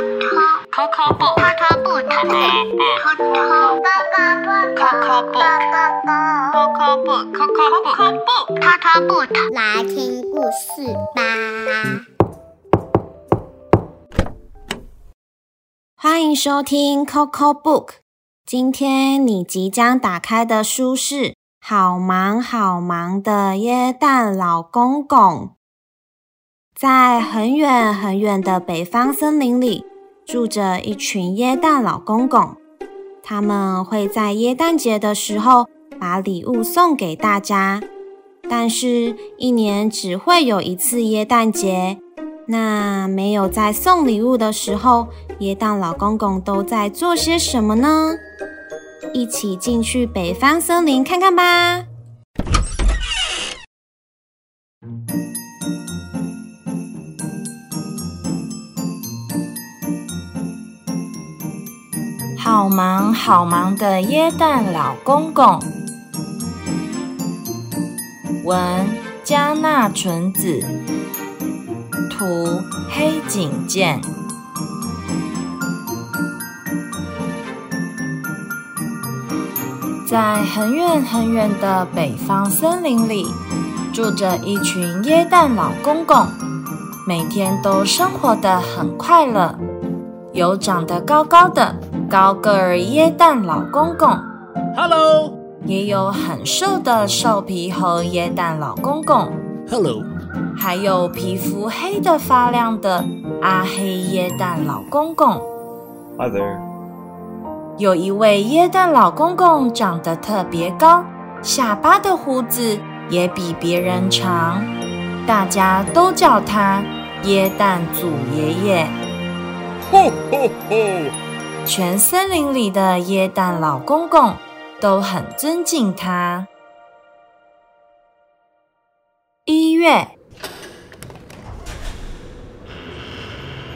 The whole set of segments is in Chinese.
Coco book. Coco book. Coco book. 来听故事吧。欢迎收听 Coco Book。今天你即将打开的书是《好忙好忙的耶诞老公公》。在很远很远的北方森林里，住着一群耶诞老公公。他们会在耶诞节的时候把礼物送给大家，但是，一年只会有一次耶诞节。那没有在送礼物的时候，耶诞老公公都在做些什么呢？一起进去北方森林看看吧。好忙好忙的耶诞老公公，文加纳纯子，图黑井健。在很远很远的北方森林里，住着一群耶诞老公公，每天都生活得很快乐。有长得高高的高个儿椰蛋老公公，Hello；也有很瘦的瘦皮猴椰蛋老公公，Hello；还有皮肤黑的发亮的阿黑椰蛋老公公，Hi there。有一位椰蛋老公公长得特别高，下巴的胡子也比别人长，大家都叫他椰蛋祖爷爷。吼吼吼！全森林里的耶诞老公公都很尊敬他。一月，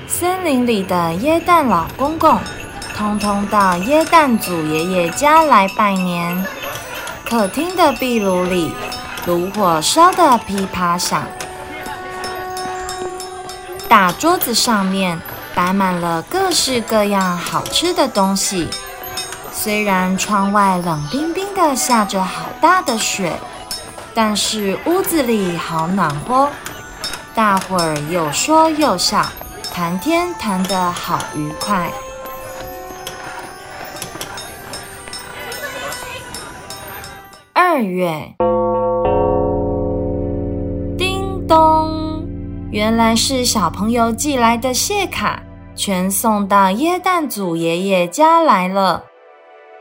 森林里的耶诞老公公。通通到耶诞祖爷爷家来拜年。客厅的壁炉里，炉火烧得噼啪响。大桌子上面摆满了各式各样好吃的东西。虽然窗外冷冰冰的下着好大的雪，但是屋子里好暖和。大伙儿又说又笑，谈天谈得好愉快。二月，叮咚，原来是小朋友寄来的谢卡，全送到耶诞祖爷爷家来了。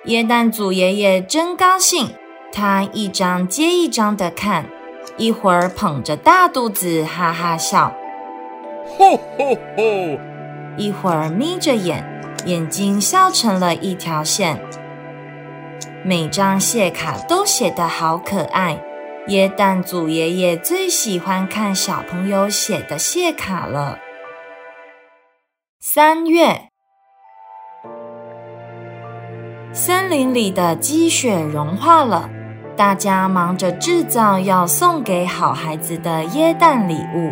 耶诞祖爷爷真高兴，他一张接一张的看，一会儿捧着大肚子哈哈笑，吼吼吼，一会儿眯着眼，眼睛笑成了一条线。每张谢卡都写得好可爱，耶诞祖爷爷最喜欢看小朋友写的谢卡了。三月，森林里的积雪融化了，大家忙着制造要送给好孩子的耶诞礼物。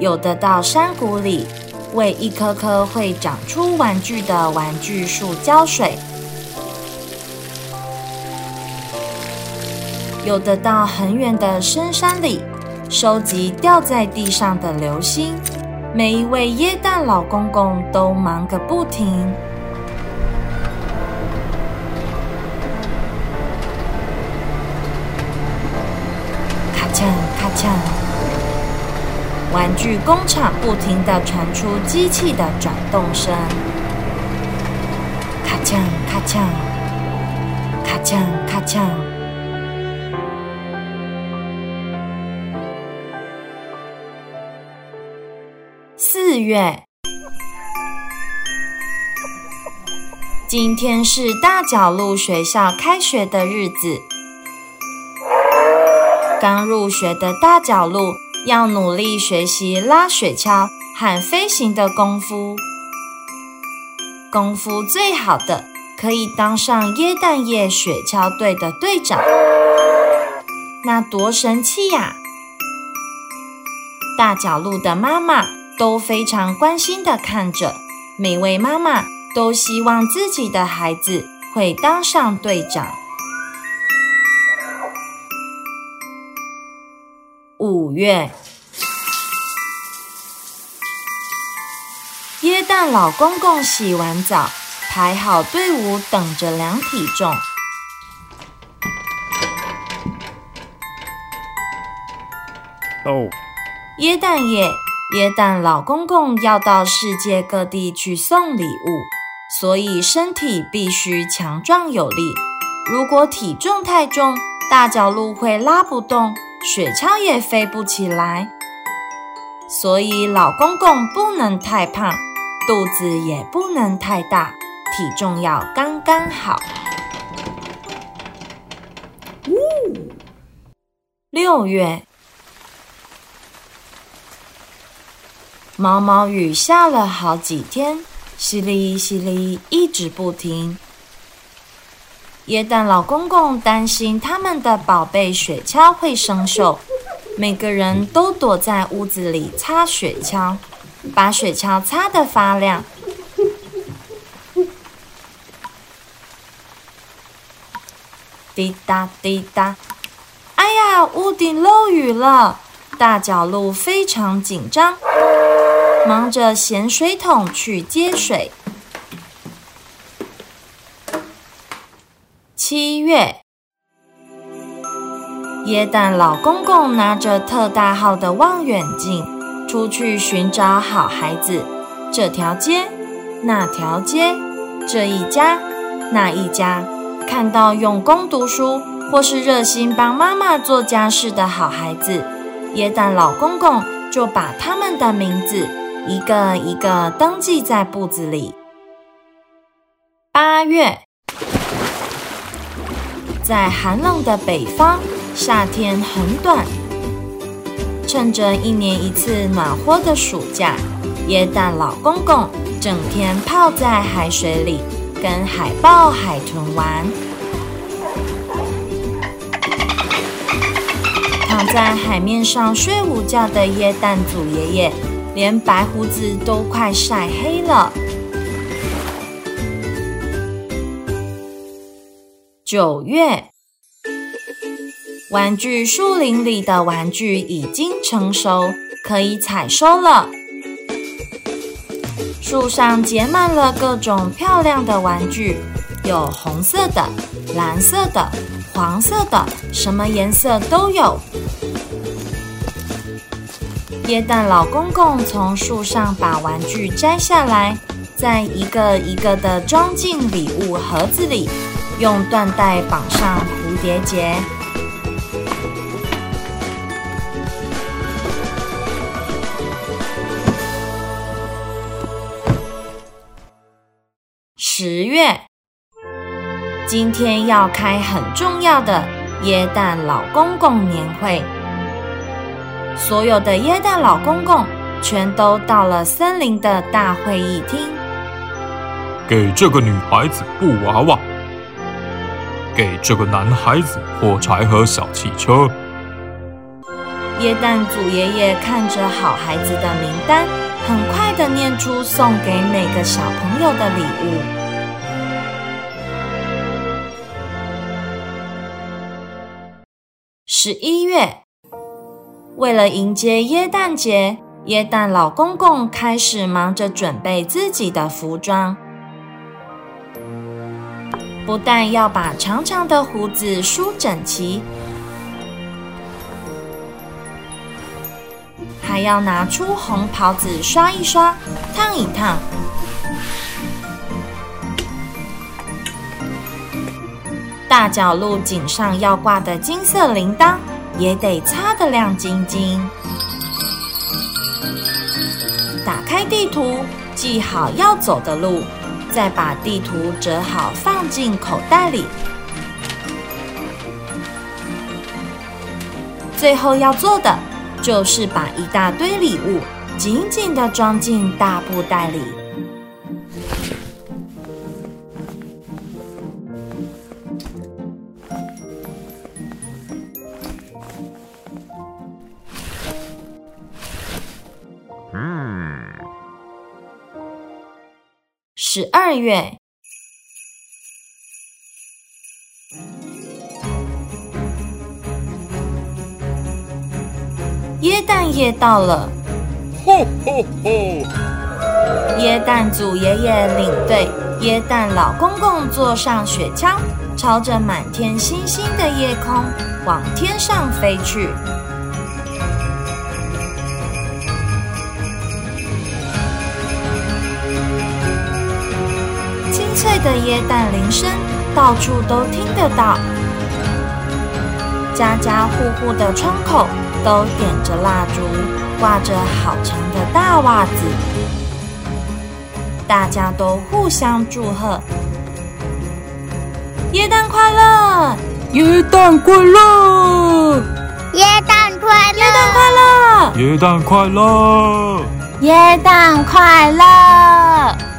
有的到山谷里为一棵棵会长出玩具的玩具树浇水。有的到很远的深山里收集掉在地上的流星，每一位耶诞老公公都忙个不停。咔嚓咔嚓，玩具工厂不停的传出机器的转动声。咔嚓咔嚓，咔嚓咔嚓。四月，今天是大角鹿学校开学的日子。刚入学的大角鹿要努力学习拉雪橇和飞行的功夫。功夫最好的可以当上耶诞夜雪橇队的队长，那多神气呀！大角鹿的妈妈。都非常关心的看着，每位妈妈都希望自己的孩子会当上队长。五月，耶诞老公公洗完澡，排好队伍，等着量体重。哦，耶诞夜，耶诞老公公要到世界各地去送礼物，所以身体必须强壮有力。如果体重太重，大脚鹿会拉不动，雪橇也飞不起来。所以老公公不能太胖，肚子也不能太大，体重要刚刚好。六月。毛毛雨下了好几天，淅沥淅沥一直不停。耶诞老公公担心他们的宝贝雪橇会生锈，每个人都躲在屋子里擦雪橇，把雪橇擦得发亮。滴答滴答，哎呀，屋顶漏雨了！大角鹿非常紧张。忙着衔水桶去接水。七月，耶诞老公公拿着特大号的望远镜出去寻找好孩子。这条街，那条街，这一家，那一家，看到用功读书或是热心帮妈妈做家事的好孩子，耶诞老公公就把他们的名字。一个一个登记在簿子里。八月，在寒冷的北方，夏天很短。趁着一年一次暖和的暑假，耶诞老公公整天泡在海水里，跟海豹、海豚玩。躺在海面上睡午觉的耶诞祖爷爷。连白胡子都快晒黑了。九月，玩具树林里的玩具已经成熟，可以采收了。树上结满了各种漂亮的玩具，有红色的、蓝色的、黄色的，什么颜色都有。耶诞老公公从树上把玩具摘下来，在一个一个的装进礼物盒子里，用缎带绑上蝴蝶结。十月，今天要开很重要的耶诞老公公年会。所有的耶诞老公公全都到了森林的大会议厅。给这个女孩子布娃娃，给这个男孩子火柴和小汽车。耶诞祖爷爷看着好孩子的名单，很快的念出送给每个小朋友的礼物。十一月。为了迎接耶诞节，耶诞老公公开始忙着准备自己的服装。不但要把长长的胡子梳整齐，还要拿出红袍子刷一刷、烫一烫。大角鹿颈上要挂的金色铃铛。也得擦得亮晶晶。打开地图，记好要走的路，再把地图折好放进口袋里。最后要做的，就是把一大堆礼物紧紧的装进大布袋里。十二月。耶诞夜到了，吼吼吼！耶诞祖爷爷领队，耶诞老公公坐上雪橇，朝着满天星星的夜空往天上飞去。的耶诞铃声到处都听得到，家家户户的窗口都点着蜡烛，挂着好长的大袜子，大家都互相祝贺：耶诞快乐！耶诞快乐！耶诞快乐！耶诞快乐！耶诞快乐！耶诞快乐！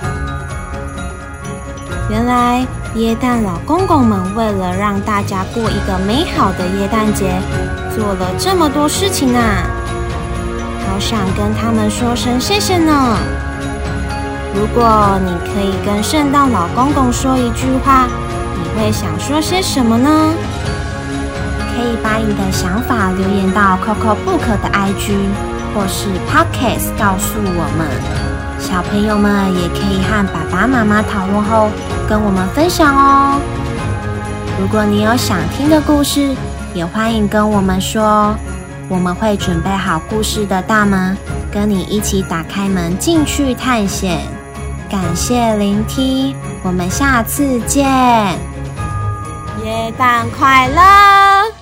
原来耶诞老公公们为了让大家过一个美好的耶诞节，做了这么多事情啊！好想跟他们说声谢谢呢。如果你可以跟圣诞老公公说一句话，你会想说些什么呢？可以把你的想法留言到 Coco Book 的 IG 或是 Podcast 告诉我们。小朋友们也可以和爸爸妈妈讨论后跟我们分享哦。如果你有想听的故事，也欢迎跟我们说，我们会准备好故事的大门，跟你一起打开门进去探险。感谢聆听，我们下次见，耶诞快乐！